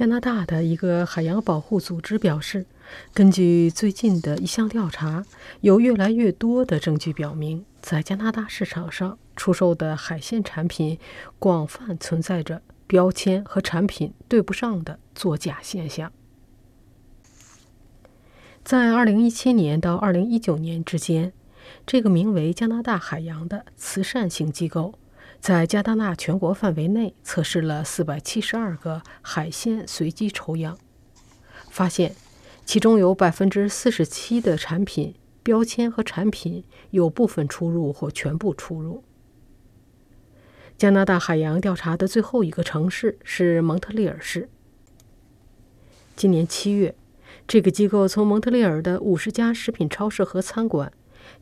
加拿大的一个海洋保护组织表示，根据最近的一项调查，有越来越多的证据表明，在加拿大市场上出售的海鲜产品广泛存在着标签和产品对不上的作假现象。在2017年到2019年之间，这个名为“加拿大海洋”的慈善型机构。在加拿大全国范围内测试了四百七十二个海鲜随机抽样，发现其中有百分之四十七的产品标签和产品有部分出入或全部出入。加拿大海洋调查的最后一个城市是蒙特利尔市。今年七月，这个机构从蒙特利尔的五十家食品超市和餐馆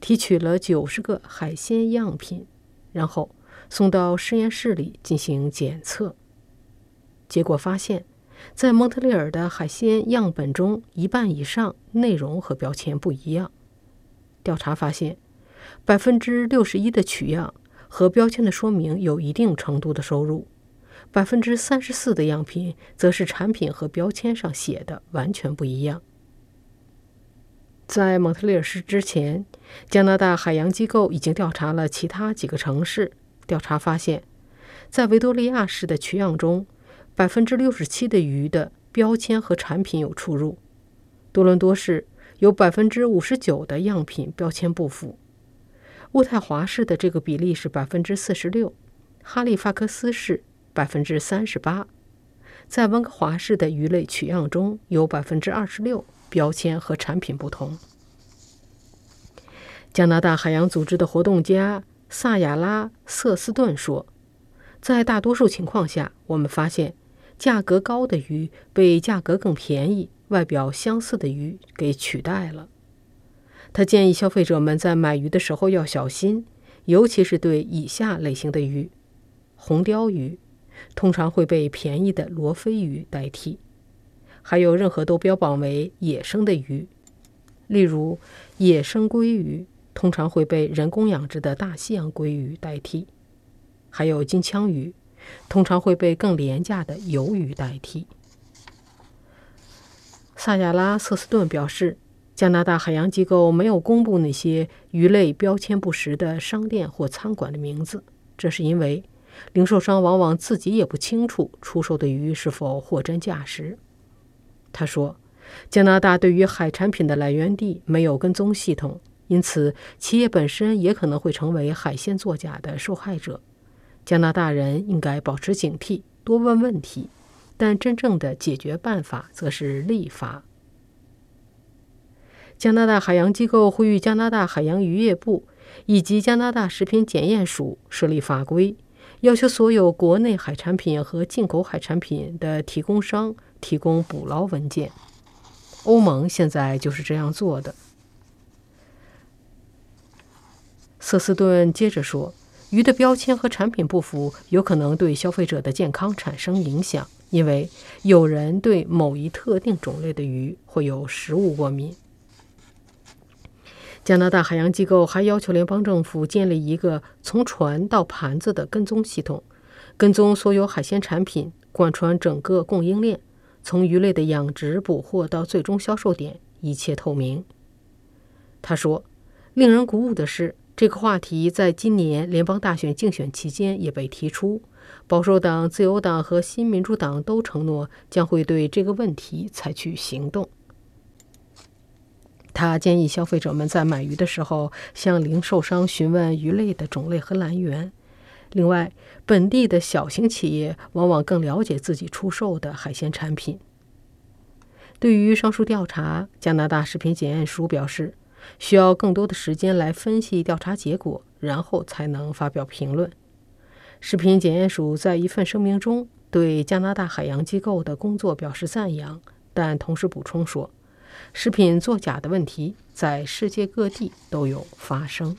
提取了九十个海鲜样品，然后。送到实验室里进行检测，结果发现，在蒙特利尔的海鲜样本中，一半以上内容和标签不一样。调查发现，百分之六十一的取样和标签的说明有一定程度的收入，百分之三十四的样品则是产品和标签上写的完全不一样。在蒙特利尔市之前，加拿大海洋机构已经调查了其他几个城市。调查发现，在维多利亚市的取样中，百分之六十七的鱼的标签和产品有出入；多伦多市有百分之五十九的样品标签不符；渥太华市的这个比例是百分之四十六；哈利法克斯市百分之三十八；在温哥华市的鱼类取样中有百分之二十六标签和产品不同。加拿大海洋组织的活动家。萨亚拉·瑟斯顿说：“在大多数情况下，我们发现价格高的鱼被价格更便宜、外表相似的鱼给取代了。”他建议消费者们在买鱼的时候要小心，尤其是对以下类型的鱼：红鲷鱼通常会被便宜的罗非鱼代替；还有任何都标榜为野生的鱼，例如野生鲑鱼。通常会被人工养殖的大西洋鲑鱼代替，还有金枪鱼，通常会被更廉价的鱿鱼代替。萨亚拉·瑟斯顿表示，加拿大海洋机构没有公布那些鱼类标签不实的商店或餐馆的名字，这是因为零售商往往自己也不清楚出售的鱼是否货真价实。他说，加拿大对于海产品的来源地没有跟踪系统。因此，企业本身也可能会成为海鲜作假的受害者。加拿大人应该保持警惕，多问问题，但真正的解决办法则是立法。加拿大海洋机构呼吁加拿大海洋渔业部以及加拿大食品检验署设立法规，要求所有国内海产品和进口海产品的提供商提供捕捞文件。欧盟现在就是这样做的。瑟斯顿接着说：“鱼的标签和产品不符，有可能对消费者的健康产生影响，因为有人对某一特定种类的鱼会有食物过敏。”加拿大海洋机构还要求联邦政府建立一个从船到盘子的跟踪系统，跟踪所有海鲜产品，贯穿整个供应链，从鱼类的养殖、捕获到最终销售点，一切透明。他说：“令人鼓舞的是。”这个话题在今年联邦大选竞选期间也被提出，保守党、自由党和新民主党都承诺将会对这个问题采取行动。他建议消费者们在买鱼的时候向零售商询问鱼类的种类和来源。另外，本地的小型企业往往更了解自己出售的海鲜产品。对于上述调查，加拿大食品检验署表示。需要更多的时间来分析调查结果，然后才能发表评论。食品检验署在一份声明中对加拿大海洋机构的工作表示赞扬，但同时补充说，食品作假的问题在世界各地都有发生。